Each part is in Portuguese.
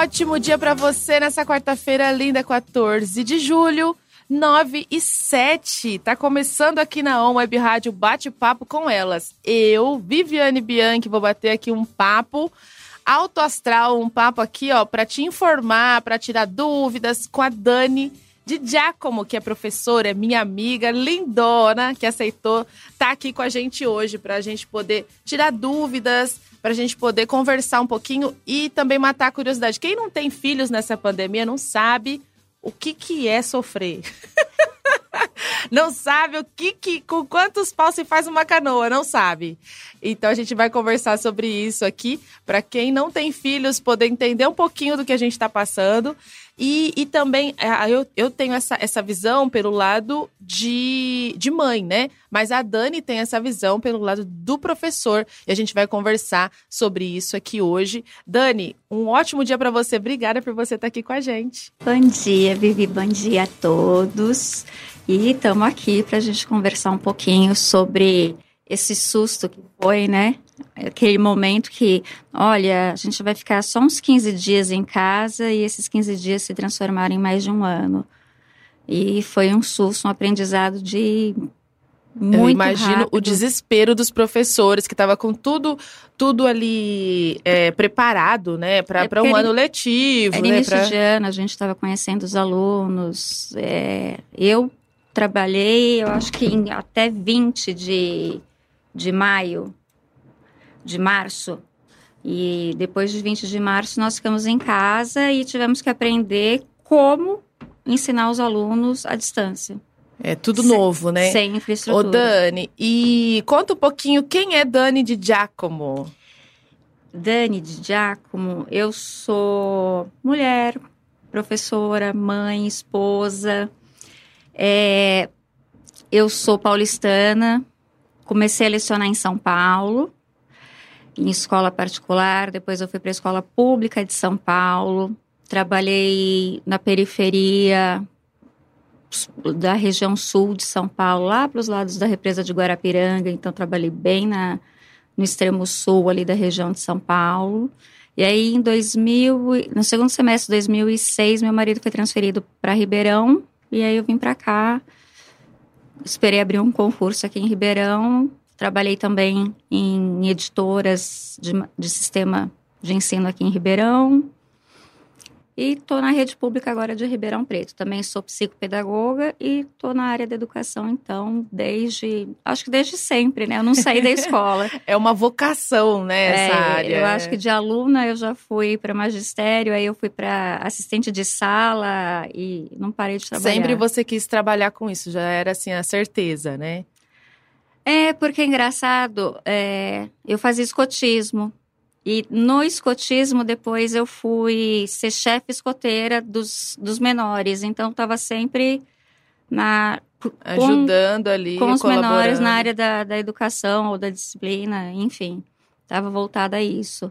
Ótimo dia para você nessa quarta-feira linda, 14 de julho. 9 e 7. Tá começando aqui na On Web Rádio Bate-Papo com elas. Eu, Viviane Bianchi, vou bater aqui um papo alto astral, um papo aqui, ó, para te informar, para tirar dúvidas com a Dani de Giacomo, que é professora, é minha amiga lindona, que aceitou estar tá aqui com a gente hoje para a gente poder tirar dúvidas, para a gente poder conversar um pouquinho e também matar a curiosidade. Quem não tem filhos nessa pandemia não sabe o que, que é sofrer. não sabe o que, que com quantos paus se faz uma canoa, não sabe. Então a gente vai conversar sobre isso aqui para quem não tem filhos poder entender um pouquinho do que a gente está passando e, e também é, eu, eu tenho essa, essa visão pelo lado de, de mãe, né? Mas a Dani tem essa visão pelo lado do professor. E a gente vai conversar sobre isso aqui hoje. Dani, um ótimo dia para você. Obrigada por você estar aqui com a gente. Bom dia, Vivi. Bom dia a todos. E estamos aqui para a gente conversar um pouquinho sobre esse susto que foi, né? Aquele momento que, olha, a gente vai ficar só uns 15 dias em casa e esses 15 dias se transformaram em mais de um ano. E foi um susto, um aprendizado de muito Eu imagino rápido. o desespero dos professores que estava com tudo tudo ali é, preparado, né, para é um ano letivo, era né, início pra... de ano, a gente estava conhecendo os alunos. É, eu trabalhei, eu acho que até 20 de, de maio de março. E depois de 20 de março, nós ficamos em casa e tivemos que aprender como ensinar os alunos à distância. É tudo sem, novo, né? Sem infraestrutura. Ô, Dani, e conta um pouquinho quem é Dani de Giacomo. Dani de Giacomo, eu sou mulher, professora, mãe, esposa. É, eu sou paulistana, comecei a lecionar em São Paulo em escola particular, depois eu fui para a escola pública de São Paulo, trabalhei na periferia da região sul de São Paulo, lá para os lados da represa de Guarapiranga, então trabalhei bem na, no extremo sul ali da região de São Paulo. E aí em 2000, no segundo semestre de 2006, meu marido foi transferido para Ribeirão e aí eu vim para cá. Esperei abrir um concurso aqui em Ribeirão, Trabalhei também em editoras de, de sistema de ensino aqui em Ribeirão. E estou na rede pública agora de Ribeirão Preto. Também sou psicopedagoga e estou na área da educação, então, desde. Acho que desde sempre, né? Eu não saí da escola. é uma vocação, né? Essa é, área. Eu acho que de aluna eu já fui para magistério, aí eu fui para assistente de sala e não parei de trabalhar. Sempre você quis trabalhar com isso, já era assim a certeza, né? É, porque é engraçado, é, eu fazia escotismo. E no escotismo, depois eu fui ser chefe escoteira dos, dos menores. Então, estava sempre na. Ajudando com, ali, Com os menores na área da, da educação ou da disciplina, enfim. Estava voltada a isso.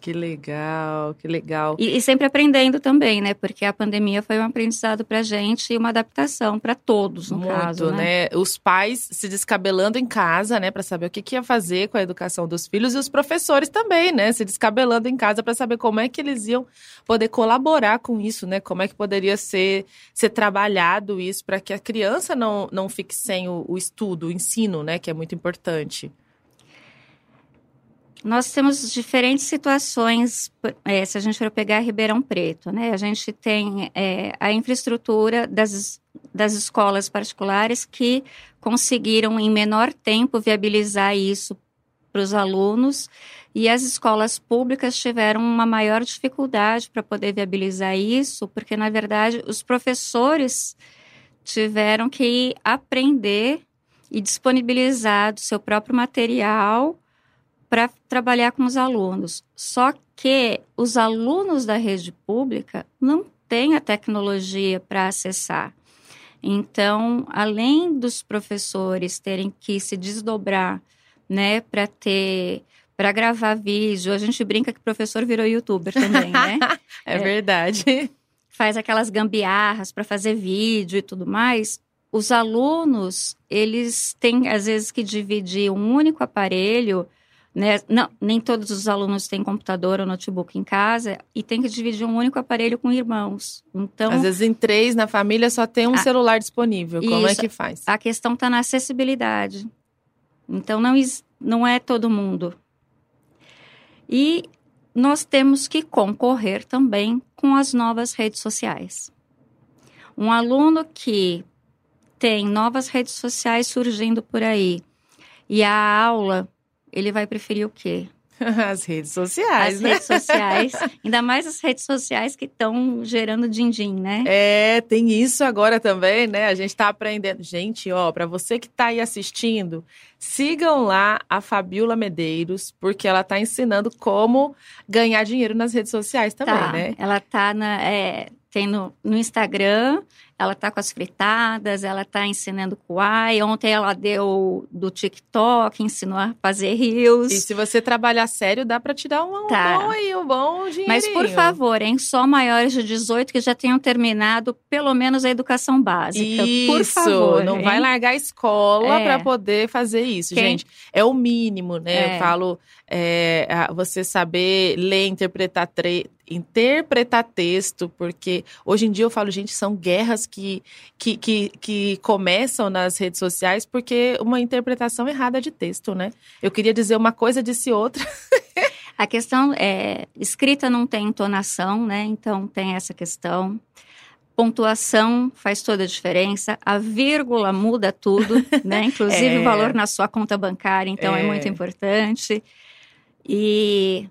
Que legal, que legal. E, e, sempre aprendendo também, né? Porque a pandemia foi um aprendizado pra gente e uma adaptação para todos, no Muito, caso, né? né? Os pais se descabelando em casa, né, para saber o que, que ia fazer com a educação dos filhos e os professores também, né, se descabelando em casa para saber como é que eles iam poder colaborar com isso, né? Como é que poderia ser ser trabalhado isso para que a criança não não fique sem o, o estudo, o ensino, né, que é muito importante. Nós temos diferentes situações, é, se a gente for pegar Ribeirão Preto, né? A gente tem é, a infraestrutura das, das escolas particulares que conseguiram, em menor tempo, viabilizar isso para os alunos, e as escolas públicas tiveram uma maior dificuldade para poder viabilizar isso, porque, na verdade, os professores tiveram que aprender e disponibilizar do seu próprio material para trabalhar com os alunos. Só que os alunos da rede pública não têm a tecnologia para acessar. Então, além dos professores terem que se desdobrar, né, para ter para gravar vídeo, a gente brinca que o professor virou youtuber também, né? é, é verdade. Faz aquelas gambiarras para fazer vídeo e tudo mais. Os alunos, eles têm às vezes que dividir um único aparelho Né? Não, nem todos os alunos têm computador ou notebook em casa e tem que dividir um único aparelho com irmãos. Então, às vezes em três na família só tem um a, celular disponível. Como é isso, é que faz? A questão está na acessibilidade. Então não, não é todo mundo. E nós temos que concorrer também com as novas redes sociais. Um aluno que tem novas redes sociais surgindo por aí e a aula ele vai preferir o quê? As redes sociais, as né? redes sociais, ainda mais as redes sociais que estão gerando din-din, né? É, tem isso agora também, né? A gente está aprendendo. Gente, ó, para você que está aí assistindo, sigam lá a Fabiola Medeiros, porque ela está ensinando como ganhar dinheiro nas redes sociais também, tá. né? Ela tá na, é, tem no, no Instagram ela tá com as fritadas, ela tá ensinando Kuai. Ontem ela deu do TikTok, ensinou a fazer rios. E se você trabalhar sério, dá para tirar um, tá. um bom aí, um bom dinheiro. Mas por favor, hein, só maiores de 18 que já tenham terminado pelo menos a educação básica. Isso, por favor. Não hein? vai largar a escola é. para poder fazer isso, Quem... gente. É o mínimo, né? É. Eu falo, é, você saber ler, interpretar tre interpretar texto, porque hoje em dia eu falo, gente, são guerras que, que, que, que, começam nas redes sociais porque uma interpretação errada de texto, né? Eu queria dizer uma coisa, disse outra. A questão é, escrita não tem entonação, né? Então tem essa questão. Pontuação faz toda a diferença, a vírgula muda tudo, né? Inclusive é. o valor na sua conta bancária, então é, é muito importante. E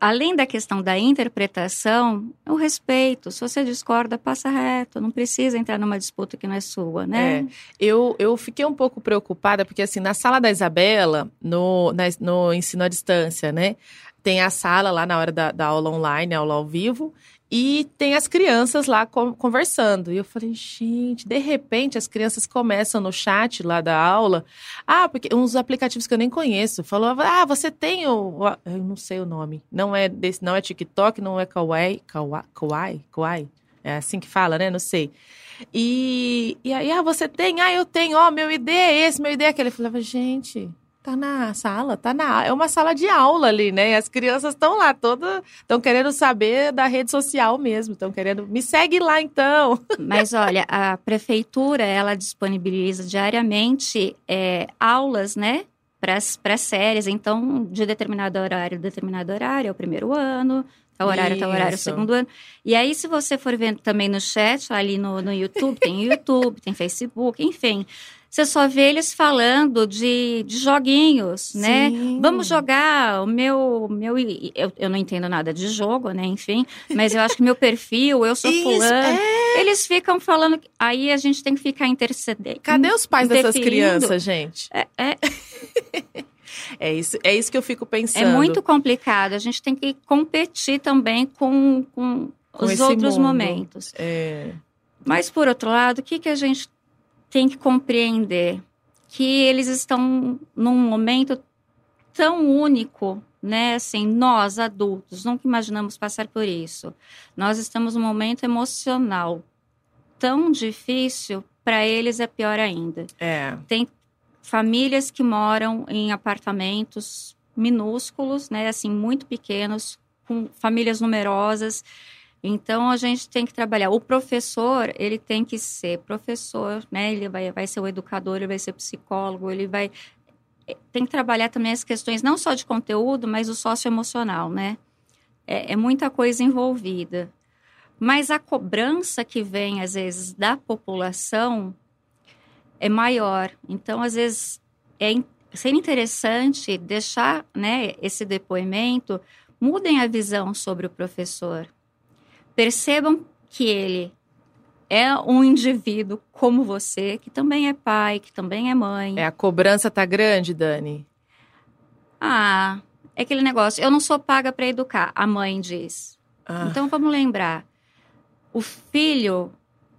além da questão da interpretação, o respeito. Se você discorda, passa reto. Não precisa entrar numa disputa que não é sua, né? É. Eu, eu fiquei um pouco preocupada, porque assim, na sala da Isabela, no, na, no ensino à distância, né? Tem a sala lá na hora da, da aula online, aula ao vivo, e tem as crianças lá conversando. E eu falei, gente, de repente as crianças começam no chat lá da aula. Ah, porque uns aplicativos que eu nem conheço. Falou, ah, você tem o. Eu não sei o nome. Não é desse, não é TikTok, não é Kawaii. Kawaii? Kawaii? É assim que fala, né? Não sei. E, e aí, ah, você tem? Ah, eu tenho. Ó, oh, meu ID é esse, meu ID é aquele. Eu falava, gente, tá na sala, tá na é uma sala de aula ali, né? E as crianças estão lá, todas estão querendo saber da rede social mesmo, estão querendo me segue lá então. Mas olha, a prefeitura ela disponibiliza diariamente é, aulas, né? Para as séries, então, de determinado horário, determinado horário, é o primeiro ano, Tal horário, tal horário, segundo ano. E aí, se você for vendo também no chat, ali no, no YouTube, tem YouTube, tem Facebook, enfim você só vê eles falando de, de joguinhos, né? Sim. né? Vamos jogar o meu. meu eu, eu não entendo nada de jogo, né? Enfim, mas eu acho que meu perfil, eu sou Isso, fulano. É. Eles ficam falando. Aí a gente tem que ficar intercedendo. Cadê os pais dessas crianças, gente? É. é... É isso, é isso que eu fico pensando. É muito complicado. A gente tem que competir também com, com, com os outros mundo. momentos. É. Mas, por outro lado, o que, que a gente tem que compreender que eles estão num momento tão único, né? Assim, nós adultos nunca imaginamos passar por isso. Nós estamos num momento emocional tão difícil, para eles é pior ainda. É. Tem famílias que moram em apartamentos minúsculos, né? Assim, muito pequenos, com famílias numerosas então a gente tem que trabalhar. O professor, ele tem que ser professor, né? Ele vai, vai ser o educador, ele vai ser psicólogo, ele vai eh, tem que trabalhar também as questões não só de conteúdo, mas o socioemocional, né? É, é muita coisa envolvida. Mas a cobrança que vem, às vezes, da população é maior. Então, às vezes, é seria interessante deixar né, esse depoimento, mudem a visão sobre o professor percebam que ele é um indivíduo como você, que também é pai, que também é mãe. É, a cobrança tá grande, Dani? Ah, é aquele negócio, eu não sou paga para educar, a mãe diz. Ah. Então vamos lembrar. O filho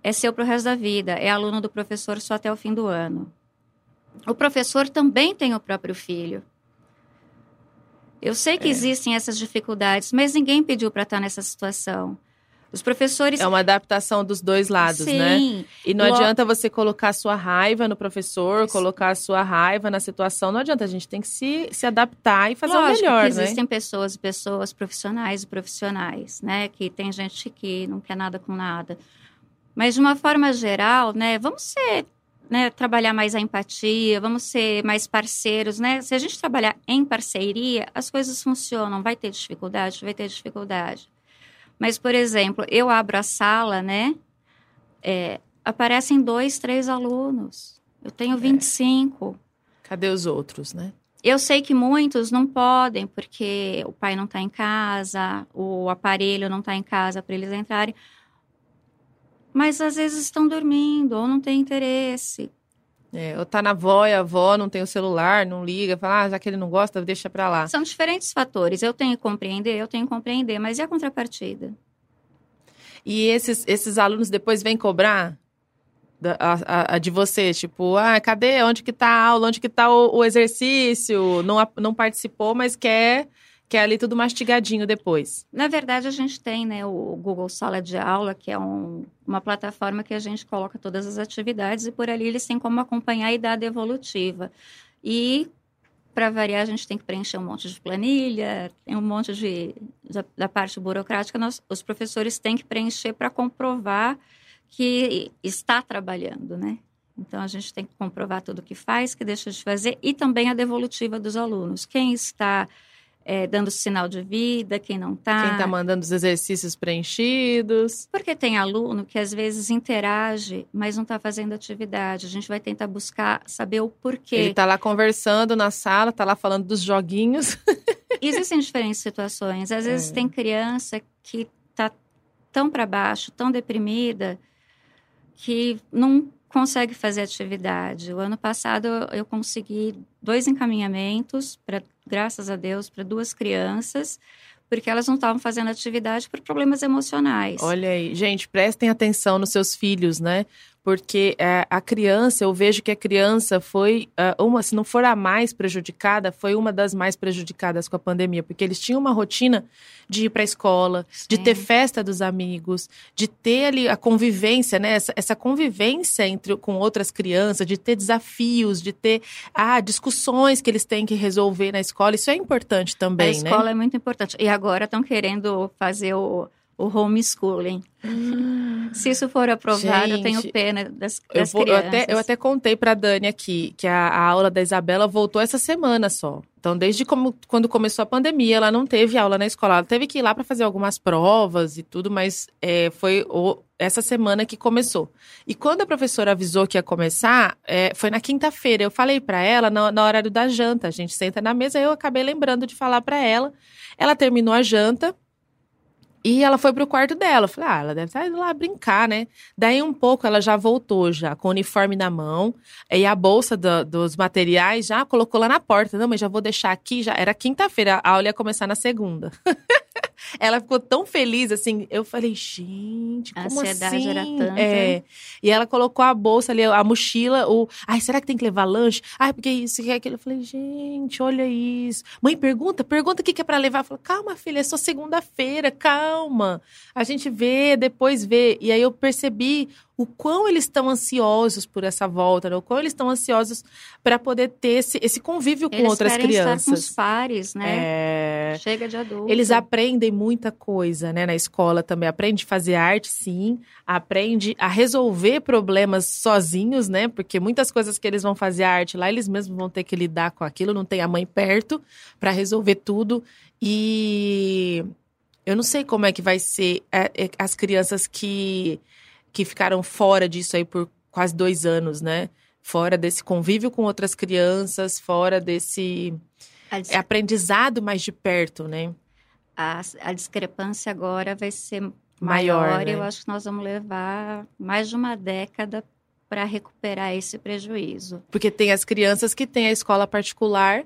é seu pro resto da vida, é aluno do professor só até o fim do ano. O professor também tem o próprio filho. Eu sei que é. existem essas dificuldades, mas ninguém pediu para estar nessa situação. Os professores. É uma adaptação dos dois lados, Sim. né? E não Lo- adianta você colocar a sua raiva no professor, colocar a sua raiva na situação. Não adianta, a gente tem que se, se adaptar e fazer Lógico o melhor, que né? existem pessoas e pessoas, profissionais e profissionais, né? Que tem gente que não quer nada com nada. Mas de uma forma geral, né? Vamos ser, né? Trabalhar mais a empatia, vamos ser mais parceiros, né? Se a gente trabalhar em parceria, as coisas funcionam. Vai ter dificuldade, vai ter dificuldade. Mas, por exemplo, eu abro a sala, né? É, aparecem dois, três alunos. Eu tenho 25. Cadê os outros, né? Eu sei que muitos não podem, porque o pai não está em casa, o aparelho não está em casa para eles entrarem. Mas às vezes estão dormindo ou não têm interesse. É, ou tá na avó e a avó não tem o celular, não liga, fala, ah, já que ele não gosta, deixa pra lá. São diferentes fatores. Eu tenho que compreender, eu tenho que compreender, mas e a contrapartida? E esses, esses alunos depois vêm cobrar da- a, a- de você, tipo, ah, cadê? Onde que tá a aula? Onde que tá o, o exercício? Não, não participou, mas quer, quer ali tudo mastigadinho depois. Na verdade, a gente tem né, o Google Sala de Aula, que é um- uma plataforma que a gente coloca todas as atividades e por ali eles têm como acompanhar a idade evolutiva. E, para variar, a gente tem que preencher um monte de planilha, tem um monte de. da, da parte burocrática, nós, os professores têm que preencher para comprovar que está trabalhando, né? Então, a gente tem que comprovar tudo que faz, que deixa de fazer, e também a devolutiva dos alunos. Quem está é, dando sinal de vida, quem não está. Quem tá mandando os exercícios preenchidos. Porque tem aluno que às vezes interage, mas não está fazendo atividade. A gente vai tentar buscar saber o porquê. Ele tá lá conversando na sala, tá lá falando dos joguinhos. Existem diferentes situações. Às vezes É. tem criança que está tão para baixo, tão deprimida, que não consegue fazer atividade. O ano passado eu- consegui dois encaminhamentos, pra, graças a Deus, para duas crianças, porque elas não estavam fazendo atividade por problemas emocionais. Olha aí, gente, prestem atenção nos seus filhos, né? Porque é, a criança, eu vejo que a criança foi é, uma, se não for a mais prejudicada, foi uma das mais prejudicadas com a pandemia, porque eles tinham uma rotina de ir para a escola, de Sim. ter festa dos amigos, de ter ali a convivência, né? Essa, essa convivência entre com outras crianças, de ter desafios, de ter ah, discussões que eles têm que resolver na escola. Isso é importante também, a né? escola é muito importante. E agora estão querendo fazer o, o homeschooling. Se isso for aprovado, eu tenho Gente, pena das, Eu, das vou- eu crianças. até, eu até contei pra Dani aqui que a, a aula da Isabela voltou essa semana só. Então, desde como- quando começou a pandemia, ela não teve aula na escola. Ela teve que ir lá pra fazer algumas provas e tudo, mas é, foi o- essa semana que começou. E quando a professora avisou que ia começar, é, foi na quinta-feira. Eu falei pra ela na, na horário da janta. A gente senta na mesa, eu acabei lembrando de falar pra ela. Ela terminou a janta. E ela foi pro quarto dela. Eu falei, ah, ela deve estar indo lá brincar, né? Daí um pouco ela já voltou já, com o uniforme na mão. E a bolsa do- dos materiais já colocou lá na porta. Não, mas já vou deixar aqui. Já Era quinta-feira, a aula ia começar na segunda. ela ficou tão feliz, assim. Eu falei, gente, A como ansiedade assim? era tanta. É. E ela colocou a bolsa ali, a mochila, o. Ai, será que tem que levar lanche? Ai, porque isso, que é aquilo. Eu falei, gente, olha isso. Mãe, pergunta, pergunta o que que é pra levar. Eu falei, calma, filha, é só segunda-feira, calma. A gente vê, depois vê. E aí eu percebi o quão eles estão ansiosos por essa volta, né? o quão eles estão ansiosos para poder ter esse, esse convívio com Eles outras querem estar com os crianças. pares, né? É... Chega de adulto. Eles aprendem muita coisa, né, na escola também. Aprende a fazer arte, sim. Aprende a resolver problemas sozinhos, né? Porque muitas coisas que eles vão fazer arte lá, eles mesmos vão ter que lidar com aquilo. Não tem a mãe perto para resolver tudo. E eu não sei como é que vai ser é, é, as crianças que, que ficaram fora disso aí por quase dois anos, né? Fora desse convívio com outras crianças, fora desse A, é aprendizado mais de perto, né? a- a discrepância agora vai ser Maior, maior. né? Eu acho que nós vamos levar mais de uma década para recuperar esse prejuízo. Porque tem as crianças que têm a escola particular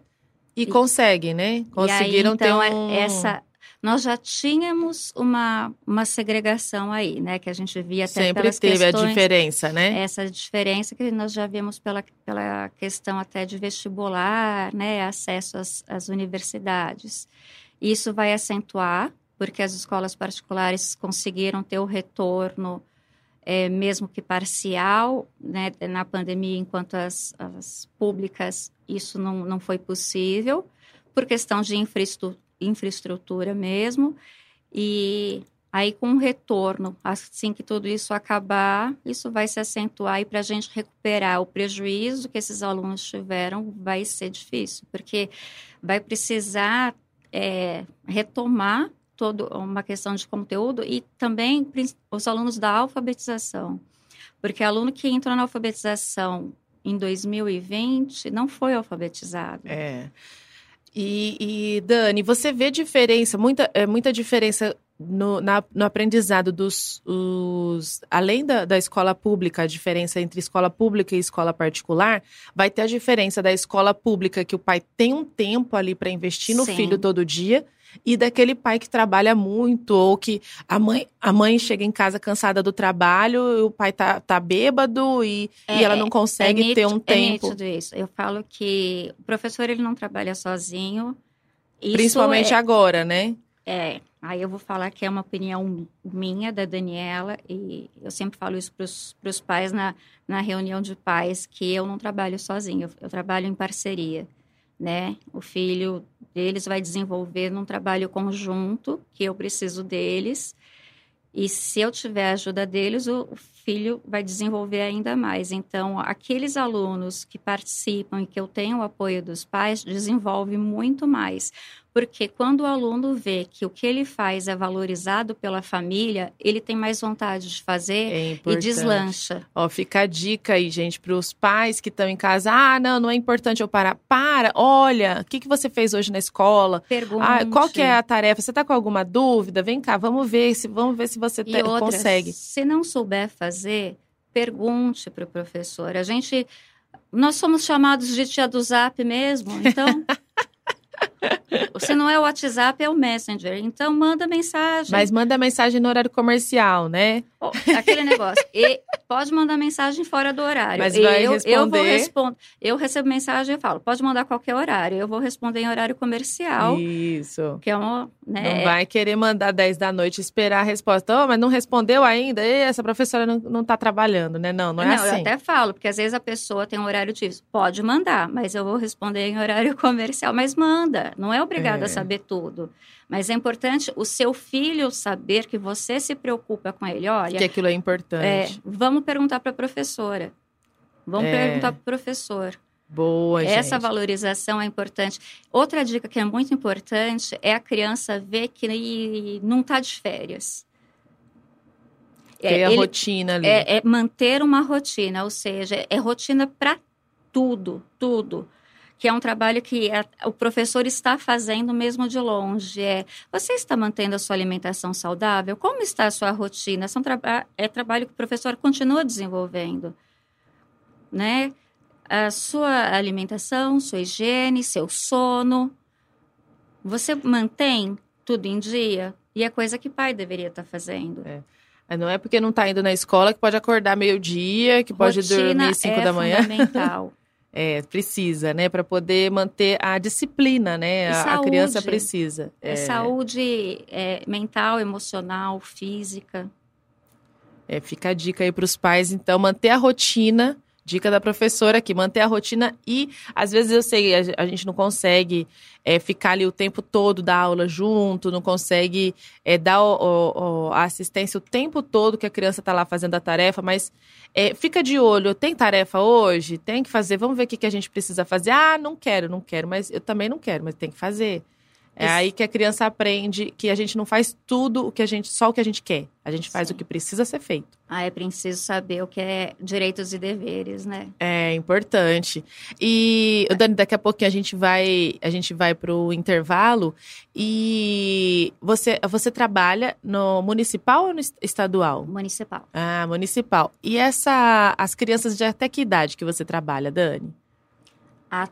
e, E- conseguem, né? Conseguiram e aí, então, ter é- um... essa nós já tínhamos uma, uma segregação aí, né? Que a gente via até Sempre pelas teve a questões, diferença, né? essa diferença que nós já vimos pela, pela questão até de vestibular, né? Acesso às, às universidades. Isso vai acentuar, porque as escolas particulares conseguiram ter o retorno, é, mesmo que parcial, né, na pandemia, enquanto as, as públicas isso não, não foi possível, por questão de infraestrutura, infraestrutura mesmo. E Aí, com o retorno, assim que tudo isso acabar, isso vai se acentuar e para a gente recuperar o prejuízo que esses alunos tiveram vai ser difícil, porque vai precisar é, retomar toda uma questão de conteúdo e também os alunos da alfabetização. Porque aluno que entrou na alfabetização em 2020 não foi alfabetizado. É. E, e Dani, você vê diferença, muita, é, muita diferença no, na, no aprendizado dos. Os, além da, da escola pública, a diferença entre escola pública e escola particular, vai ter a diferença da escola pública, que o pai tem um tempo ali para investir no Sim. filho todo dia, e daquele pai que trabalha muito, ou que a mãe, a mãe chega em casa cansada do trabalho, o pai tá, tá bêbado e, é, e ela não consegue é nítido, ter um tempo. É nítido isso. Eu falo que o professor ele não trabalha sozinho. Principalmente é, agora, né? É, Aí eu vou falar que é uma opinião minha, da Daniela, e eu sempre falo isso para os pais na, na reunião de pais, que eu não trabalho sozinho, eu, eu, trabalho em parceria, né? O filho deles vai desenvolver num trabalho conjunto, que eu preciso deles, e se eu tiver a ajuda deles, o, filho vai desenvolver ainda mais. Então, aqueles alunos que participam e que eu tenho o apoio dos pais, desenvolve muito mais porque quando o aluno vê que o que ele faz é valorizado pela família, ele tem mais vontade de fazer é e deslancha. Ó, fica a dica aí, gente, para os pais que estão em casa. Ah, não, não é importante eu parar. Para, olha, o que, que você fez hoje na escola? Pergunte. Ah, qual que é a tarefa? Você está com alguma dúvida? Vem cá, vamos ver se vamos ver se você te, outra, consegue. Se não souber fazer, pergunte para o professor. A gente, nós somos chamados de tia do Zap mesmo, então Se não é o WhatsApp, é o Messenger. Então, manda mensagem. Mas manda mensagem no horário comercial, né? Oh, aquele negócio. E pode mandar mensagem fora do horário. Mas vai eu, responder... Eu vou responder. Eu recebo mensagem e falo, pode mandar qualquer horário. Eu vou responder em horário comercial. Isso. Que é uma, né? Não vai querer mandar 10 da noite e esperar a resposta. Oh, mas não respondeu ainda? E essa professora não, não tá trabalhando, né? Não, não é não, assim. Eu até falo, porque às vezes a pessoa tem um horário disso. Pode mandar, mas eu vou responder em horário comercial. Mas manda. Não é obrigada é. a saber tudo. Mas é importante o seu filho saber que você se preocupa com ele. Olha. Que aquilo é importante. É, vamos perguntar para a professora. Vamos é. perguntar para o professor. Boa, Essa gente. valorização é importante. Outra dica que é muito importante é a criança ver que não está de férias. Ter é, a ele, rotina ali. É, é manter uma rotina, ou seja, é rotina para tudo, tudo que é um trabalho que a, o professor está fazendo mesmo de longe. É, você está mantendo a sua alimentação saudável? Como está a sua rotina? São é trabalho que o professor continua desenvolvendo, né? A sua alimentação, sua higiene, seu sono. Você mantém tudo em dia? E é coisa que pai deveria estar fazendo. É. Não é porque não está indo na escola que pode acordar meio-dia, que pode Rotina dormir 5 é da manhã. fundamental. É, precisa, né? Para poder manter a disciplina, né? A, a, criança precisa. É, é saúde é, mental, emocional, física. É, fica a dica aí para os pais, então, manter a rotina. Dica da professora aqui, manter a rotina e às vezes eu sei, a, gente não consegue é, ficar ali o tempo todo da aula junto, não consegue é, dar o, o, a assistência o tempo todo que a criança está lá fazendo a tarefa, mas é, fica de olho, tem tarefa hoje? Tem que fazer, vamos ver o que, que a gente precisa fazer. Ah, não quero, não quero, mas eu também não quero, mas tem que fazer. É Isso. aí que a criança aprende que a gente não faz tudo o que a gente, só o que a gente quer. A gente faz Sim. o que precisa ser feito. Ah, é preciso saber o que é direitos e deveres, né? É importante. E. Dani, daqui a pouquinho a gente vai, a gente vai pro intervalo. E você, você trabalha no municipal ou no estadual? Municipal. Ah, municipal. E essa, as crianças de até que idade que você trabalha, Dani? A,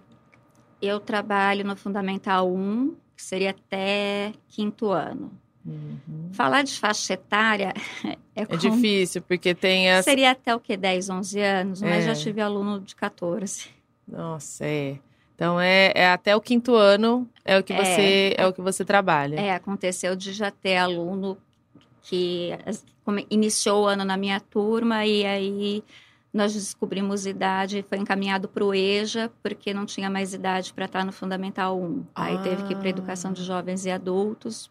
eu trabalho no Fundamental 1 que seria até quinto ano. Uhum. Falar de faixa etária é, é difícil, porque tem as... Seria até o que, 10, 11 anos, mas é. já tive aluno de 14. Nossa, é. Então é, é até o quinto ano é o que É. você é o que você trabalha. É, aconteceu de já ter aluno que iniciou o ano na minha turma e aí nós descobrimos idade, foi encaminhado para o EJA, porque não tinha mais idade para estar no Fundamental 1. Aí teve que ir para Ah. Educação de Jovens e Adultos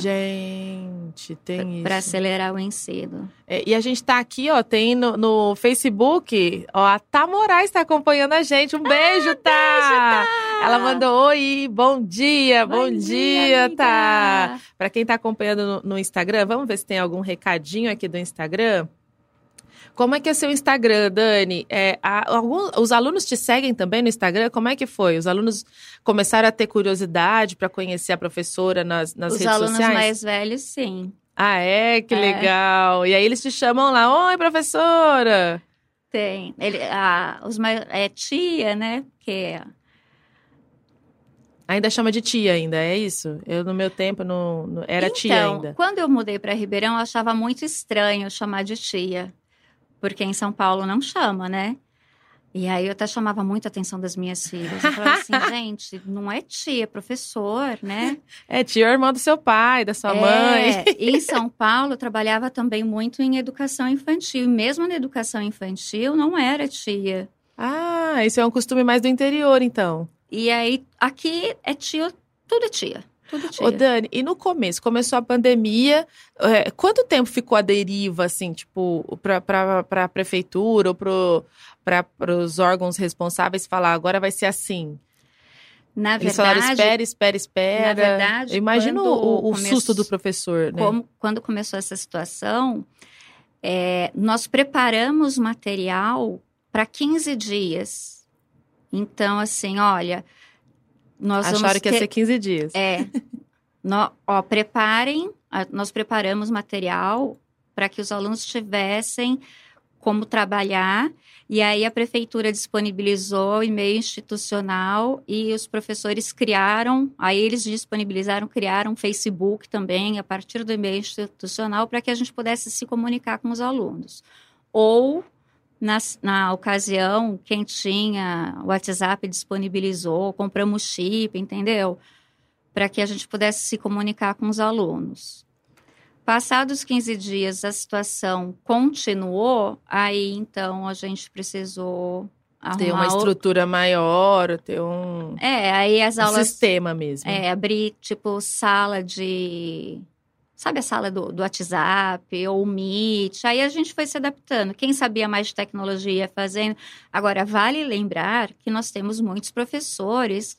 Gente, tem para isso. acelerar o ensino. É, e a gente tá aqui, ó, tem no, no Facebook, ó, a Tá Moraes tá acompanhando a gente. Um beijo, tá! Ela mandou oi, bom dia, bom, dia, amiga! tá? Pra quem tá acompanhando no, no Instagram, vamos ver se tem algum recadinho aqui do Instagram. Como é que é seu Instagram, Dani? É, a- algum- os alunos te seguem também no Instagram? Como é que foi? Os alunos começaram a ter curiosidade para conhecer a professora nas, nas Os redes alunos sociais? mais velhos, sim. Ah, é? Que É. legal. E aí eles te chamam lá, oi, professora. Tem. Ele, a, os mais, é tia, né? Que Ainda chama de tia ainda, é isso? Eu, no meu tempo, não, não- era tia Então, ainda. Quando eu mudei para Ribeirão, eu achava muito estranho chamar de tia, porque em São Paulo não chama, né? E aí eu até chamava muito a atenção das minhas filhas. Eu falava assim, gente, não é tia, é professor, né? É tia ou irmã do seu pai, da sua É, mãe. E em São Paulo, eu trabalhava também muito em educação infantil. E mesmo na educação infantil, não era tia. Ah, isso é um costume mais do interior, então. E aí, aqui é tio, tudo é tia. Tudo tia. Ô, Dani, e no começo, começou a pandemia, é, quanto tempo ficou a deriva, assim, tipo, pra, pra prefeitura ou pro, pra, pros órgãos responsáveis falar, agora vai ser assim? Na Eles verdade, falaram, espera, espera, espera. na verdade, Eu imagino quando o, o come- susto do professor, né? como- quando começou essa situação, é, nós preparamos material para 15 dias. Então, assim, olha, nós Acharam que ia ter- ser 15 dias. É. Nó- ó, preparem, nós preparamos material para que os alunos tivessem como trabalhar, e aí a prefeitura disponibilizou o e-mail institucional e os professores criaram, aí eles disponibilizaram, criaram um Facebook também a partir do e-mail institucional para que a gente pudesse se comunicar com os alunos. Ou na, na ocasião, quem tinha o WhatsApp disponibilizou, compramos chip, entendeu? Para que a gente pudesse se comunicar com os alunos. Passados 15 dias, a situação continuou, aí então a gente precisou Ter uma estrutura maior, ter um, É, aí as um aulas sistema mesmo. é, abrir, tipo, sala de. Sabe a sala do, do WhatsApp ou o Meet? Aí a gente foi se adaptando. Quem sabia mais de tecnologia ia fazendo. Agora, vale lembrar que nós temos muitos professores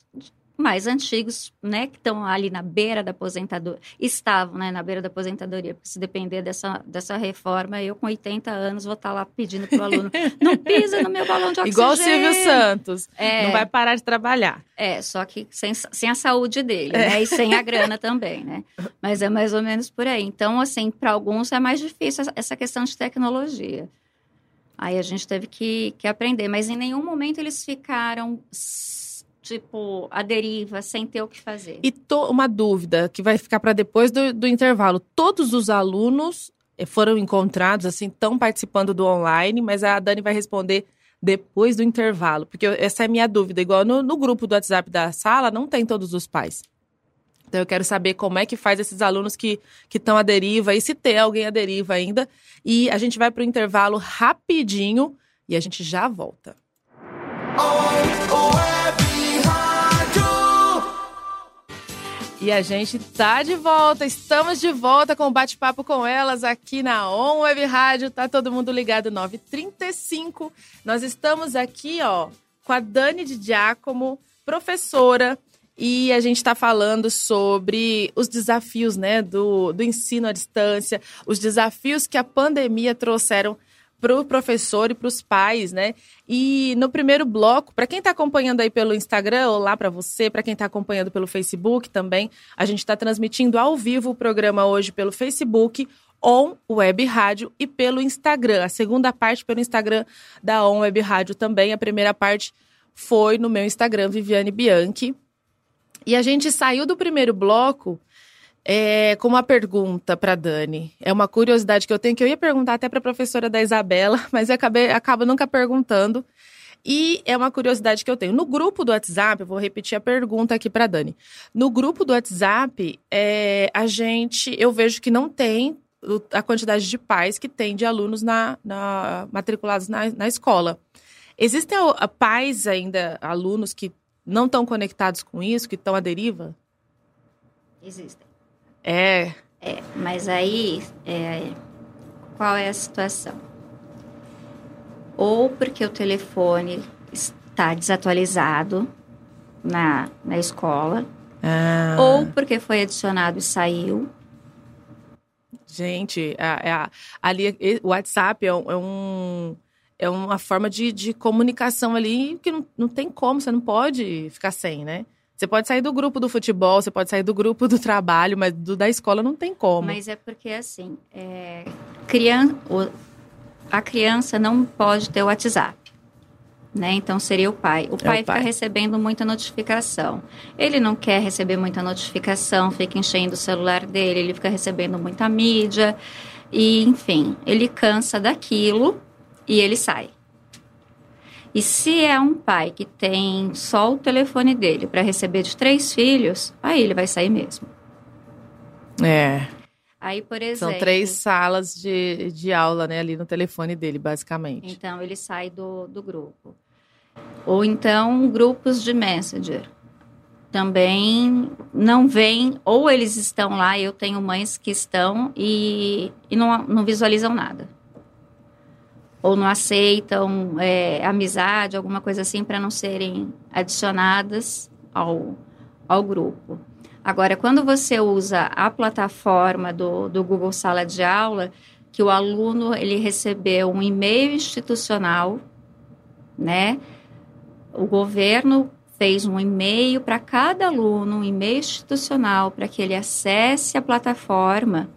mais antigos, né, que estão ali na beira da aposentadoria, estavam, né, na beira da aposentadoria, porque se depender dessa, dessa reforma, eu com 80 anos vou estar lá pedindo pro aluno, não pisa no meu balão de oxigênio. Igual o Silvio Santos. É. Não vai parar de trabalhar. É, só que sem, sem a saúde dele, né? E sem a grana também, né? Mas é mais ou menos por aí. Então, assim, para alguns é mais difícil essa- questão de tecnologia. Aí a gente teve que, que aprender. Mas em nenhum momento eles ficaram, tipo, à deriva, sem ter o que fazer. E to- uma dúvida que vai ficar para depois do, do intervalo. Todos os alunos eh, foram encontrados, assim, estão participando do online, mas a Dani vai responder depois do intervalo. Porque essa é a minha dúvida. Igual no, no grupo do WhatsApp da sala, não tem todos os pais. Então eu quero saber como é que faz esses alunos que estão à deriva e se tem alguém à deriva ainda. E a gente vai para o intervalo rapidinho e a gente já volta. E a gente tá de volta, estamos de volta com o bate-papo com elas aqui na On Web Rádio. Tá todo mundo ligado 935. Nós estamos aqui, ó, com a Dani de Giacomo, professora, e a gente está falando sobre os desafios, né, do, do ensino à distância, os desafios que a pandemia trouxeram para o professor e para os pais, né? E no primeiro bloco, para quem está acompanhando aí pelo Instagram, olá para você, para quem está acompanhando pelo Facebook também, a gente está transmitindo ao vivo o programa hoje pelo Facebook, On Web Rádio e pelo Instagram. A segunda parte pelo Instagram da On Web Rádio também. A primeira parte foi no meu Instagram, Viviane Bianchi. E a gente saiu do primeiro bloco é, com uma pergunta para Dani. É uma curiosidade que eu tenho, que eu ia perguntar até para a professora da Isabela, mas eu acabei, acabo nunca perguntando. E é uma curiosidade que eu tenho. No grupo do WhatsApp, eu vou repetir a pergunta aqui para Dani. No grupo do WhatsApp, é, a gente, eu vejo que não tem a quantidade de pais que tem de alunos na, na matriculados na, na escola. Existem pais ainda, alunos que não estão conectados com isso, que estão à deriva? Existem. É. É, mas aí, é, qual é a situação? Ou porque o telefone está desatualizado na, na escola, ah. ou porque foi adicionado e saiu. Gente, é, é, ali o WhatsApp é um, é um é uma forma de, de comunicação ali que não, não tem como, você não pode ficar sem, né? Você pode sair do grupo do futebol, você pode sair do grupo do trabalho, mas do da escola não tem como. Mas é porque, assim, é, criança, a criança não pode ter o WhatsApp. Né? Então seria o pai. O pai, é o pai fica recebendo muita notificação. Ele não quer receber muita notificação, fica enchendo o celular dele, ele fica recebendo muita mídia. E, enfim, ele cansa daquilo e ele sai. E se é um pai que tem só o telefone dele para receber de três filhos, aí ele vai sair mesmo. É. Aí, por exemplo. São três salas de, de aula, né, ali no telefone dele, basicamente. Então, ele sai do, do grupo. Ou então, grupos de Messenger. Também não vem, ou eles estão lá, eu tenho mães que estão e, e não, não visualizam nada ou não aceitam é, amizade, alguma coisa assim, para não serem adicionadas ao, ao grupo. Agora, quando você usa a plataforma do, do Google Sala de Aula, que o aluno ele recebeu um e-mail institucional, né? O governo fez um e-mail para cada aluno, um e-mail institucional, para que ele acesse a plataforma.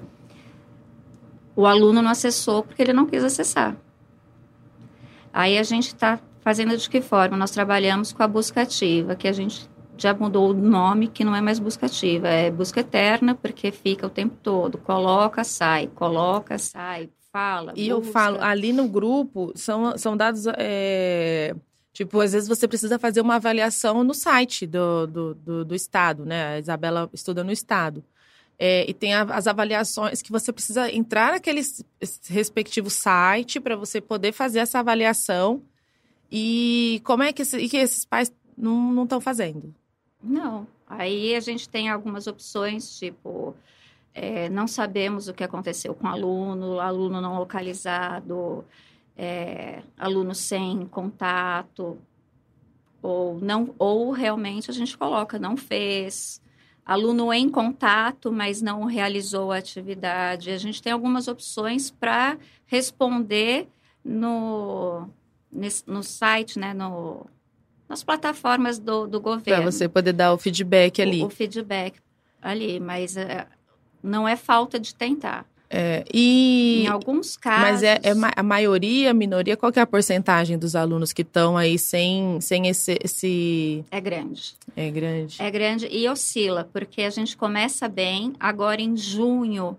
O aluno não acessou porque ele não quis acessar. Aí a gente está fazendo de que forma? Nós trabalhamos com a busca ativa, que a gente já mudou o nome, que não é mais busca ativa, é busca eterna, porque fica o tempo todo, coloca, sai, coloca, sai, fala. E busca. eu falo, ali no grupo, são, são dados. É... Tipo, às vezes você precisa fazer uma avaliação no site do, do, do, do Estado, né? A Isabela estuda no Estado. É, e tem a, as avaliações que você precisa entrar naquele respectivo site para você poder fazer essa avaliação. E como é que, esse, que esses pais não estão fazendo? Não. Aí a gente tem algumas opções, tipo, é, não sabemos o que aconteceu com o aluno, aluno não localizado, é, aluno sem contato, ou não, ou realmente a gente coloca não fez, aluno em contato, mas não realizou a atividade. A gente tem algumas opções para responder no, no site, né, no, nas plataformas do, do governo. Para você poder dar o feedback ali. O, o feedback ali, mas é, não é falta de tentar. É, e, em alguns casos. Mas é, é, a maioria, a minoria, qual é a porcentagem dos alunos que estão aí sem, sem esse, esse. É grande. É grande. É grande e oscila, porque a gente começa bem, agora em junho.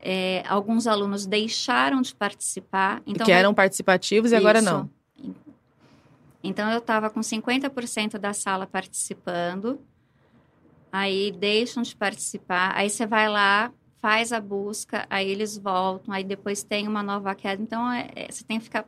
É, alguns alunos deixaram de participar. Então, que eram participativos e isso. agora não. Então, eu estava com 50% da sala participando, aí deixam de participar, aí você vai lá, faz a busca, aí eles voltam, aí depois tem uma nova queda. Então, é, é, você tem que ficar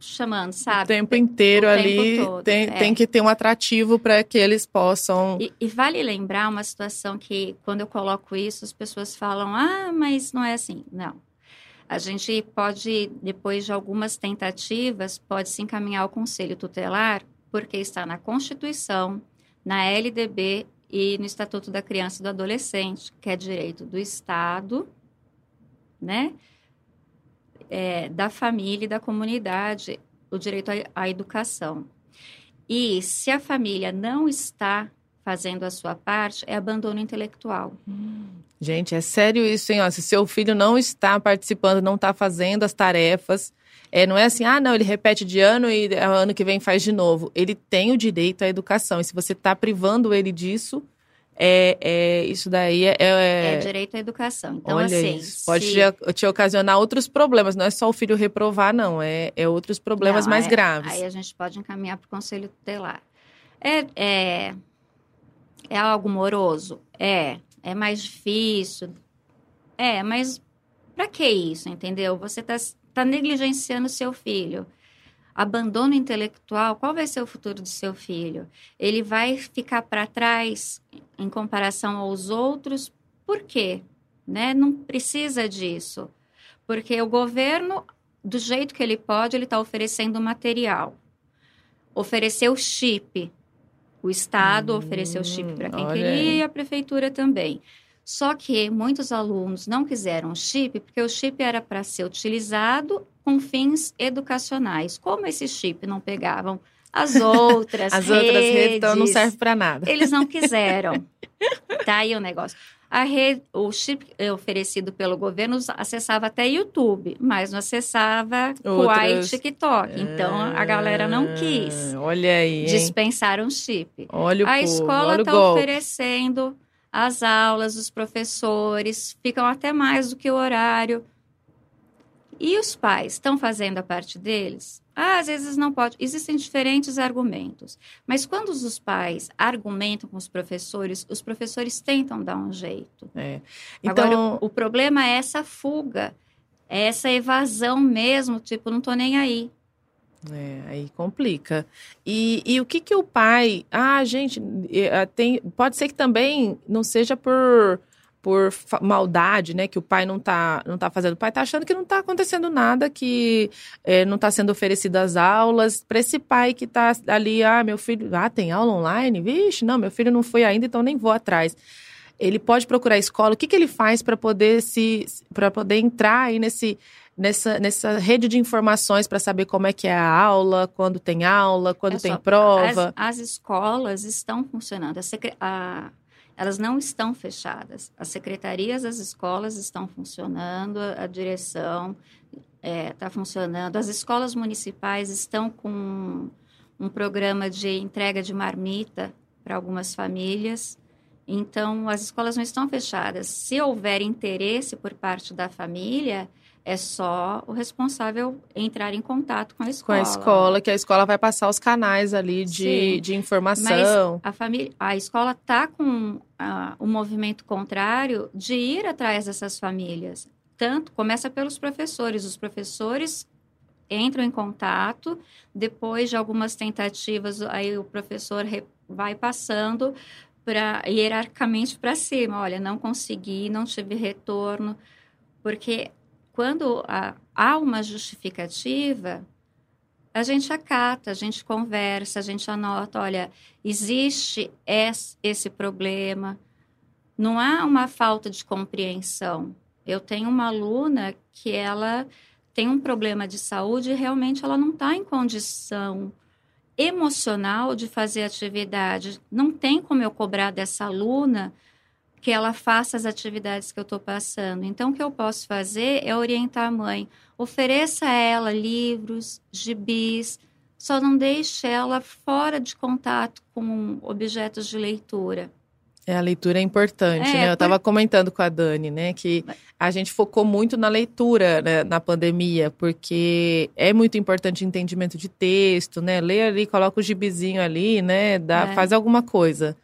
chamando, sabe? O tempo inteiro o ali tempo tem, é. tem que ter um atrativo para que eles possam. E, e, vale lembrar uma situação que, quando eu coloco isso, as pessoas falam: ah, mas não é assim. Não. A gente pode, depois de algumas tentativas, pode se encaminhar ao conselho tutelar, porque está na Constituição, na LDB e no Estatuto da Criança e do Adolescente, que é direito do Estado, né? É, da família e da comunidade, o direito à educação. E se a família não está fazendo a sua parte, é abandono intelectual. Gente, é sério isso, hein? Ó, se seu filho não está participando, não está fazendo as tarefas, é, não é assim, ah, não, ele repete de ano e ano que vem faz de novo. Ele tem o direito à educação. E se você está privando ele disso, é, é isso daí é, é, é direito à educação. Então, olha assim. Isso. Pode se... te, te, ocasionar outros problemas, não é só o filho reprovar, não, é, é outros problemas não, mais é, graves. Aí a gente pode encaminhar para o conselho tutelar. É, é, é algo moroso? É. É mais difícil? É, mas para que isso, entendeu? Você está tá negligenciando seu filho abandono intelectual, qual vai ser o futuro do seu filho? Ele vai ficar para trás em comparação aos outros? Por quê? Né? Não precisa disso. Porque o governo, do jeito que ele pode, ele está oferecendo material. Ofereceu chip. O Estado hum, ofereceu chip para quem queria aí. e a prefeitura também. Só que muitos alunos não quiseram chip porque o chip era para ser utilizado com fins educacionais. Como esse chip não pegavam as outras as redes, outras redes então não serve para nada. Eles não quiseram. tá aí o negócio. A rede, o chip oferecido pelo governo acessava até YouTube, mas não acessava Kuwait e TikTok. Então a galera não quis. Ah, olha aí. Dispensaram o chip. Olha o A escola está oferecendo as aulas, os professores ficam até mais do que o horário. E os pais estão fazendo a parte deles? Ah, às vezes não pode. Existem diferentes argumentos. Mas quando os pais argumentam com os professores, os professores tentam dar um jeito. É. Então... Agora, o, o problema é essa fuga, é essa evasão mesmo, tipo, não tô nem aí. É, aí complica. E, e o que que o pai... Ah, gente, tem, pode ser que também não seja por por maldade, né, que o pai não tá, não tá fazendo. O pai tá achando que não tá acontecendo nada, que é, não tá sendo oferecido as aulas. Para esse pai que tá ali, ah, meu filho, ah, tem aula online? Vixe, não, meu filho não foi ainda, então nem vou atrás. Ele pode procurar escola. O que, que ele faz para poder se para poder entrar aí nesse nessa, nessa rede de informações para saber como é que é a aula, quando tem aula, quando é tem só, prova. As, as, escolas estão funcionando. A, a, elas não estão fechadas. As secretarias das escolas estão funcionando, a direção está é, tá funcionando. As escolas municipais estão com um programa de entrega de marmita para algumas famílias. Então, as escolas não estão fechadas. Se houver interesse por parte da família, é só o responsável entrar em contato com a escola. Com a escola, que a escola vai passar os canais ali de, de informação. Mas a, família, a escola está com o movimento contrário de ir atrás dessas famílias. Tanto, começa pelos professores. Os professores entram em contato, depois de algumas tentativas, aí o professor vai passando para hierarquicamente para cima. Olha, não consegui, não tive retorno, porque quando há uma justificativa, a gente acata, a gente conversa, a gente anota, olha, existe esse problema, não há uma falta de compreensão. Eu tenho uma aluna que ela tem um problema de saúde e realmente ela não está em condição emocional de fazer atividade. Não tem como eu cobrar dessa aluna que ela faça as atividades que eu estou passando. Então, o que eu posso fazer é orientar a mãe. Ofereça a ela livros, gibis, só não deixe ela fora de contato com objetos de leitura. É, a leitura é importante, é, né? Eu estava por... comentando com a Dani, né, que a gente focou muito na leitura né, na pandemia, porque é muito importante o entendimento de texto, né? Lê ali, coloca o gibizinho ali, né? Dá, é. Faz alguma coisa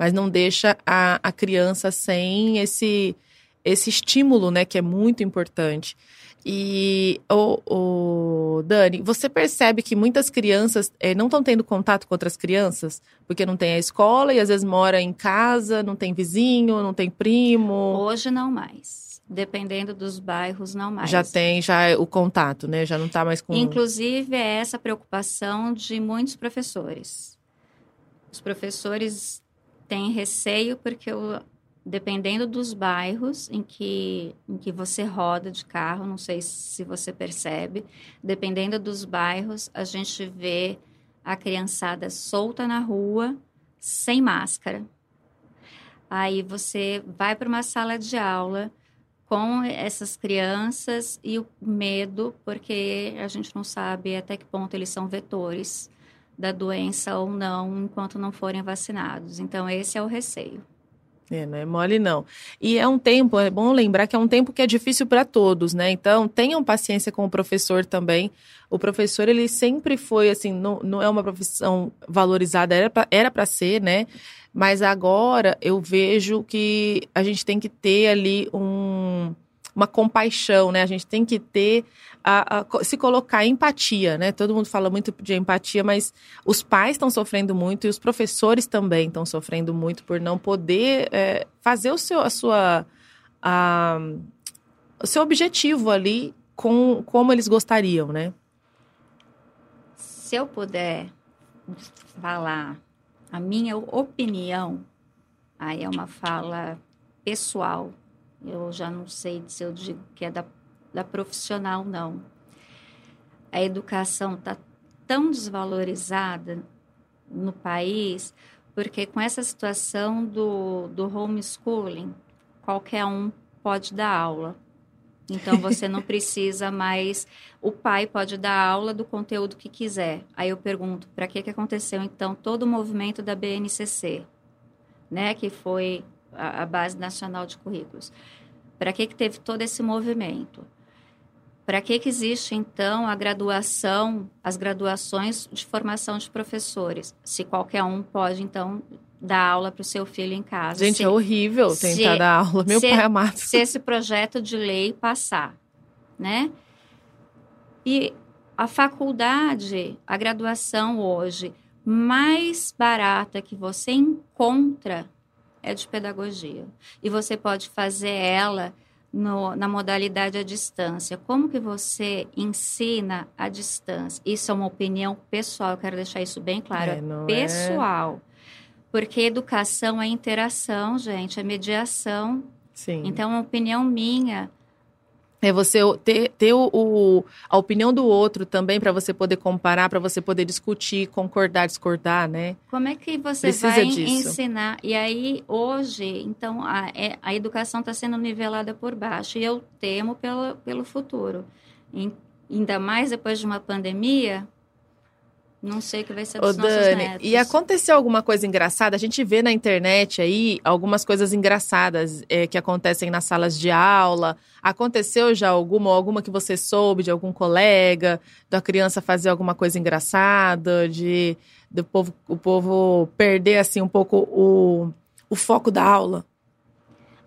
mas não deixa a, a criança sem esse, esse estímulo, né, que é muito importante. E, o, o Dani, você percebe que muitas crianças é, não estão tendo contato com outras crianças, porque não tem a escola e às vezes mora em casa, não tem vizinho, não tem primo? Hoje não mais. Dependendo dos bairros, não mais. Já tem já o contato, né? Já não está mais com. Inclusive, é essa preocupação de muitos professores. Os professores tem receio porque o, dependendo dos bairros em que, em que você roda de carro, não sei se você percebe, dependendo dos bairros, a gente vê a criançada solta na rua, sem máscara. Aí você vai para uma sala de aula com essas crianças e o medo, porque a gente não sabe até que ponto eles são vetores da doença ou não enquanto não forem vacinados. Então, esse é o receio. É, não é mole não. E é um tempo, é bom lembrar que é um tempo que é difícil para todos, né? Então, tenham paciência com o professor também. O professor, ele sempre foi, assim, não, não é uma profissão valorizada, era para ser, né? Mas agora eu vejo que a gente tem que ter ali um, uma compaixão, né? A gente tem que ter a, a, se colocar em empatia, né? Todo mundo fala muito de empatia, mas os pais estão sofrendo muito e os professores também estão sofrendo muito por não poder é, fazer o seu, a sua, a, o seu objetivo ali com como eles gostariam, né? Se eu puder falar a minha opinião, aí é uma fala pessoal. Eu já não sei se eu digo que é da da profissional, não. A educação está tão desvalorizada no país, porque com essa situação do, do homeschooling, qualquer um pode dar aula. Então você não precisa mais. O pai pode dar aula do conteúdo que quiser. Aí eu pergunto, para que, que aconteceu então todo o movimento da BNCC, né, que foi a, a base nacional de currículos? Para que, que teve todo esse movimento? Para que, que existe, então, a graduação, as graduações de formação de professores? Se qualquer um pode, então, dar aula para o seu filho em casa. Gente, se, é horrível tentar se, dar aula. Meu se, pai amado. Se esse projeto de lei passar, né? E a faculdade, a graduação hoje mais barata que você encontra é de pedagogia. E você pode fazer ela no, na modalidade à distância. Como que você ensina à distância? Isso é uma opinião pessoal, eu quero deixar isso bem claro. É, é pessoal. É... Porque educação é interação, gente, é mediação. Sim. Então, é uma opinião minha. É você ter, ter o, o, a opinião do outro também para você poder comparar, para você poder discutir, concordar, discordar, né? Como é que você Precisa vai disso. ensinar? E aí, hoje, então, a, é, a educação está sendo nivelada por baixo. E eu temo pelo, pelo futuro. E, ainda mais depois de uma pandemia, não sei o que vai ser dos Ô, nossos Dani. E aconteceu alguma coisa engraçada? A gente vê na internet aí algumas coisas engraçadas é, que acontecem nas salas de aula. Aconteceu já alguma, alguma que você soube de algum colega, da criança fazer alguma coisa engraçada, de do povo, o povo perder assim um pouco o, o foco da aula?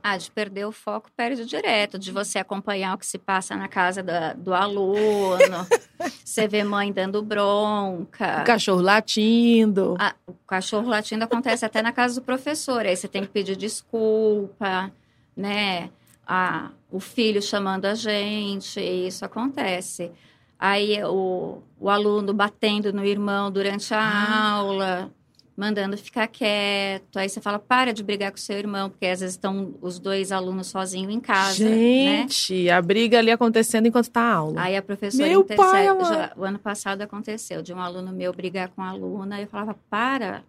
Ah, de perder o foco, perde direto, de você acompanhar o que se passa na casa da, do aluno, você vê mãe dando bronca. O cachorro latindo. Ah, o cachorro latindo acontece até na casa do professor, aí você tem que pedir desculpa, né? Ah, o filho chamando a gente, isso acontece. Aí o, o aluno batendo no irmão durante a ah. aula mandando ficar quieto. Aí você fala, para de brigar com seu irmão, porque às vezes estão os dois alunos sozinhos em casa. Né? Gente, né? a briga ali acontecendo enquanto tá a aula. Aí a professora meu intercede. Pai, já, o ano passado aconteceu, de um aluno meu brigar com a aluna, e eu falava, para.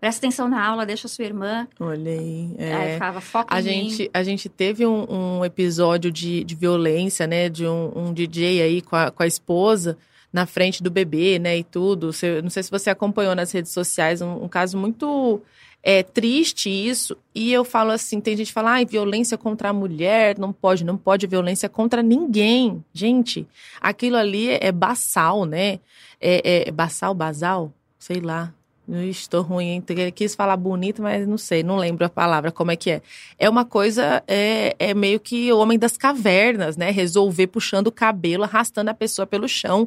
Presta atenção na aula, deixa sua irmã. Olhei. É. Aí ficava, foca a gente, mim. A gente teve um, um episódio de, de violência, né? De um, um DJ aí com a, com a esposa na frente do bebê, né, e tudo. Você, não sei se você acompanhou nas redes sociais, um, um caso muito é, triste isso. E eu falo assim, tem gente que fala, ai, violência contra a mulher, não pode, não pode violência contra ninguém. Gente, aquilo ali é, é basal, né? É, é, é basal, basal? Sei lá. Estou ruim, hein? Quis falar bonito, mas não sei, não lembro a palavra, como é que é. É uma coisa, é, é meio que o homem das cavernas, né? Resolver puxando o cabelo, arrastando a pessoa pelo chão.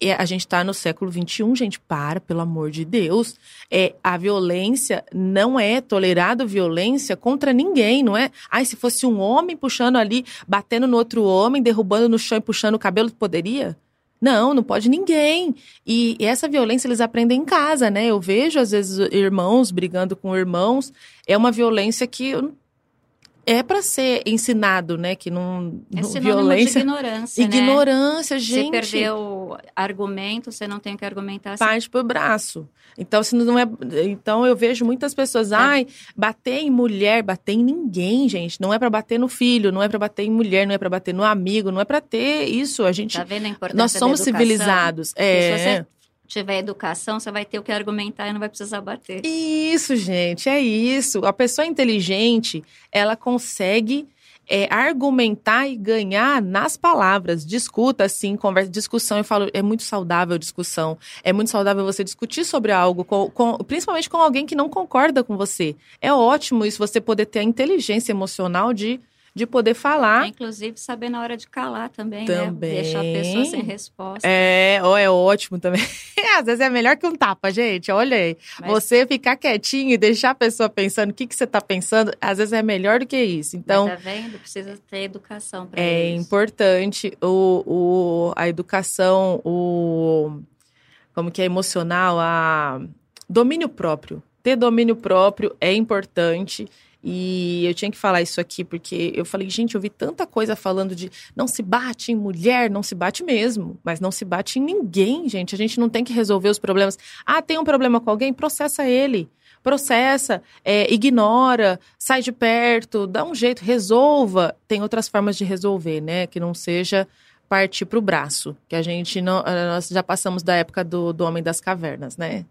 E a gente está no século XXI, gente, para, pelo amor de Deus. É, a violência não é tolerado violência contra ninguém, não é? Ai, se fosse um homem puxando ali, batendo no outro homem, derrubando no chão e puxando o cabelo, poderia? Não, não pode ninguém. E, e, essa violência eles aprendem em casa, né? Eu vejo, às vezes, irmãos brigando com irmãos. É uma violência que é para ser ensinado, né? Que não, é violência, de ignorância, ignorância, né? gente. Você perdeu argumento, você não tem que argumentar. Assim. Parte pro braço. Então, se não é, então eu vejo muitas pessoas, é. ai, bater em mulher, bater em ninguém, gente. Não é para bater no filho, não é para bater em mulher, não é para bater no amigo, não é para ter isso. A gente, tá vendo a importância nós somos civilizados. É. Se você tiver educação, você vai ter o que argumentar e não vai precisar bater. Isso, gente, é isso. A pessoa inteligente, ela consegue é, argumentar e ganhar nas palavras. Discuta, assim, conversa, discussão. Eu falo, é muito saudável discussão. É muito saudável você discutir sobre algo, com, com, principalmente com alguém que não concorda com você. É ótimo isso, você poder ter a inteligência emocional de de poder falar. Inclusive, saber na hora de calar também, também. né? Deixar a pessoa sem resposta. É, oh, é ótimo também. Às vezes é melhor que um tapa, gente. Olha aí. Mas... Você ficar quietinho e deixar a pessoa pensando o que, que você está pensando, às vezes é melhor do que isso. Então. Mas tá vendo? Precisa ter educação para é isso. É importante o, o, a educação, o. Como que é emocional, a domínio próprio. Ter domínio próprio é importante. E eu tinha que falar isso aqui porque eu falei, gente, eu vi tanta coisa falando de não se bate em mulher, não se bate mesmo, mas não se bate em ninguém, gente. A gente não tem que resolver os problemas. Ah, tem um problema com alguém? Processa ele. Processa, é, ignora, sai de perto, dá um jeito, resolva. Tem outras formas de resolver, né? Que não seja partir para o braço, que a gente não, nós já passamos da época do, do homem das cavernas, né?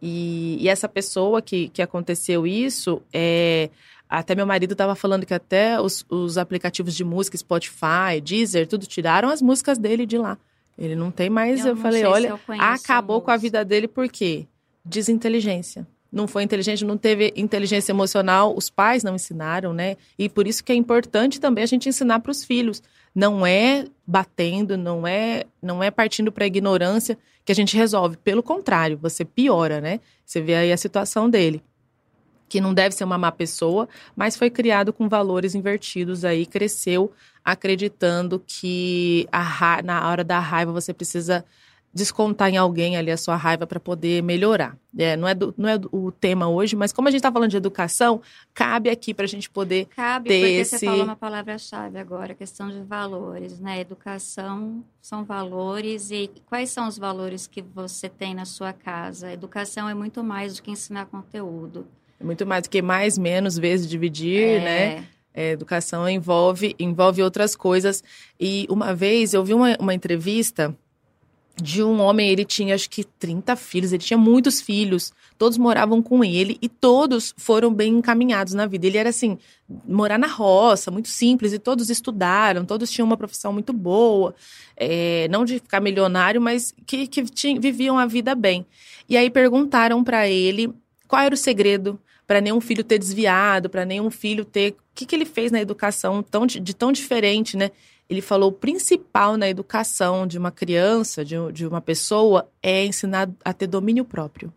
E, e, essa pessoa que, que aconteceu isso, é, até meu marido estava falando que até os, os, aplicativos de música, Spotify, Deezer, tudo tiraram as músicas dele de lá. Ele não tem mais. Eu, eu falei, olha, acabou com a vida dele por quê? Desinteligência. Não foi inteligente, não teve inteligência emocional, os pais não ensinaram, né? E por isso que é importante também a gente ensinar para os filhos. Não é batendo, não é, não é partindo para a ignorância que a gente resolve. Pelo contrário, você piora, né? Você vê aí a situação dele. Que não deve ser uma má pessoa, mas foi criado com valores invertidos aí, cresceu acreditando que a, na hora da raiva você precisa descontar em alguém ali a sua raiva para poder melhorar. É, não, é do, não é o tema hoje, mas como a gente está falando de educação, cabe aqui para a gente poder cabe, ter porque esse... você falou uma palavra-chave agora, questão de valores, né? Educação são valores e quais são os valores que você tem na sua casa? Educação é muito mais do que ensinar conteúdo. É muito mais do que mais, menos, vezes, dividir, é... né? É, educação envolve, envolve outras coisas. E uma vez eu vi uma, uma entrevista de um homem, ele tinha acho que 30 filhos, ele tinha muitos filhos, todos moravam com ele e todos foram bem encaminhados na vida. Ele era assim, morar na roça, muito simples, e todos estudaram, todos tinham uma profissão muito boa, é, não de ficar milionário, mas que, que viviam a vida bem. E aí perguntaram para ele qual era o segredo para nenhum filho ter desviado, para nenhum filho ter. O que, que ele fez na educação tão, de tão diferente, né? Ele falou: o principal na educação de uma criança, de, de uma pessoa, é ensinar a ter domínio próprio.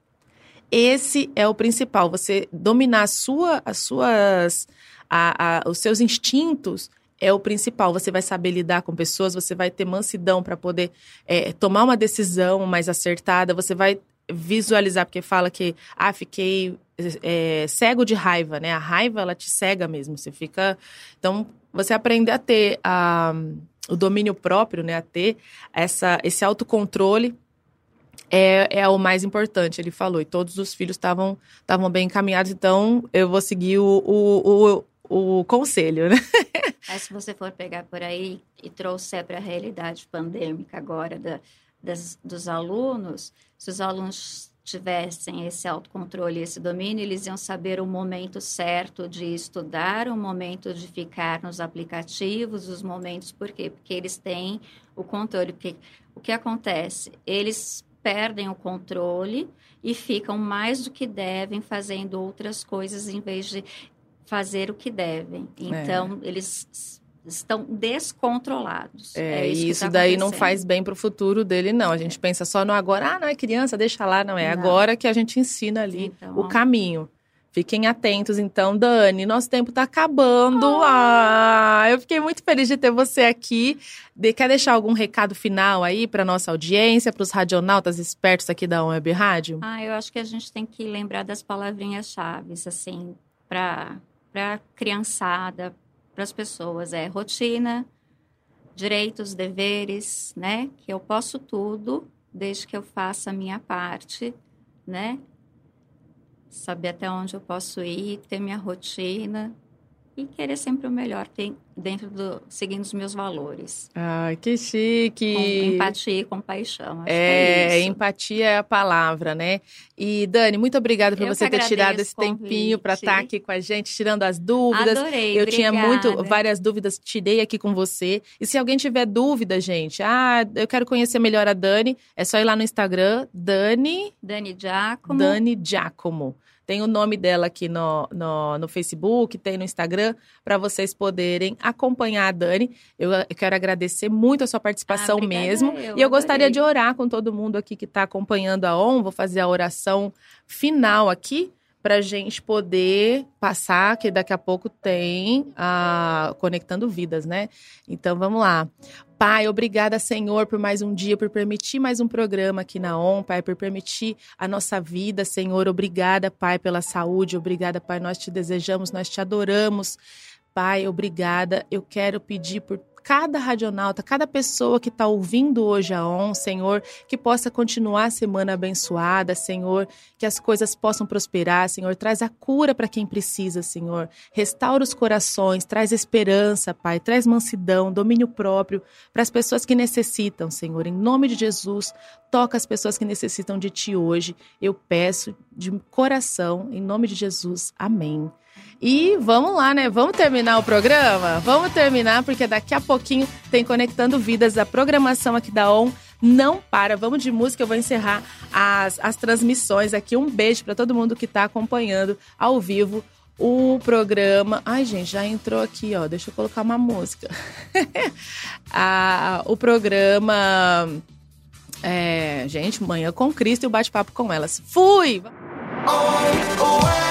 Esse é o principal, você dominar a sua, as suas, a, a, os seus instintos é o principal. Você vai saber lidar com pessoas, você vai ter mansidão para poder é, tomar uma decisão mais acertada, você vai visualizar, porque fala que, ah, fiquei é, cego de raiva, né? A raiva, ela te cega mesmo, você fica... Então, você aprender a ter a, o domínio próprio, né? A ter essa, esse autocontrole é, é o mais importante, ele falou. E todos os filhos estavam bem encaminhados, então eu vou seguir o, o, o, o conselho, né? Mas se você for pegar por aí e trouxer para a realidade pandêmica agora da, das, dos alunos, se os alunos tivessem esse autocontrole, esse domínio, eles iam saber o momento certo de estudar, o momento de ficar nos aplicativos, os momentos, por quê? Porque eles têm o controle. Porque o que acontece? Eles perdem o controle e ficam mais do que devem fazendo outras coisas em vez de fazer o que devem. É. Então, é. eles estão descontrolados. É, é isso, isso tá daí não faz bem para o futuro dele, não. A gente é. pensa só no agora, ah, não é criança, deixa lá, não é não. agora que a gente ensina ali então, o caminho. Fiquem atentos, então, Dani. Nosso tempo está acabando. Oh. Ah, eu fiquei muito feliz de ter você aqui. De, quer deixar algum recado final aí para nossa audiência, para os radionautas espertos aqui da Web Rádio? Ah, eu acho que a gente tem que lembrar das palavrinhas-chave, assim, para para criançada, para as pessoas é rotina, direitos, deveres, né? Que eu posso tudo desde que eu faça a minha parte, né? Saber até onde eu posso ir, ter minha rotina e querer sempre o melhor dentro do seguindo os meus valores. Ai, que chique! Com empatia e compaixão. É, é empatia é a palavra, né? E Dani, muito obrigada por Eu você ter tirado esse tempinho para convite. estar aqui com a gente, tirando as dúvidas. Adorei, Eu tinha muito obrigada. várias dúvidas, tirei aqui com você. E se alguém tiver dúvida, gente, ah, eu quero conhecer melhor a Dani, é só ir lá no Instagram, Dani, Dani Giacomo. Dani Giacomo. Tem o nome dela aqui no, no, no Facebook, tem no Instagram, para vocês poderem acompanhar a Dani. Eu, eu quero agradecer muito a sua participação Ah, mesmo. eu, e eu gostaria adorei. de orar com todo mundo aqui que está acompanhando a ON. Vou fazer a oração final aqui para a gente poder passar, que daqui a pouco tem a Conectando Vidas, né? Então vamos lá. Pai, obrigada, Senhor, por mais um dia, por permitir mais um programa aqui na ON, Pai, por permitir a nossa vida, Senhor. Obrigada, Pai, pela saúde. Obrigada, Pai. Nós te desejamos, nós te adoramos. Pai, obrigada. Eu quero pedir por cada radionauta, cada pessoa que está ouvindo hoje a ON, Senhor, que possa continuar a semana abençoada, Senhor, que as coisas possam prosperar, Senhor. Traz a cura para quem precisa, Senhor. Restaura os corações, traz esperança, Pai, traz mansidão, domínio próprio para as pessoas que necessitam, Senhor. Em nome de Jesus, toca as pessoas que necessitam de Ti hoje. Eu peço de coração, em nome de Jesus. Amém. E vamos lá, né? Vamos terminar o programa? Vamos terminar, porque daqui a pouquinho tem Conectando Vidas, a programação aqui da ON. Não para, vamos de música, eu vou encerrar as, as transmissões aqui. Um beijo para todo mundo que está acompanhando ao vivo o programa. Ai, gente, já entrou aqui, ó. Deixa eu colocar uma música. Ah, o programa. É, gente, manhã com Cristo e o bate-papo com elas. Fui! Web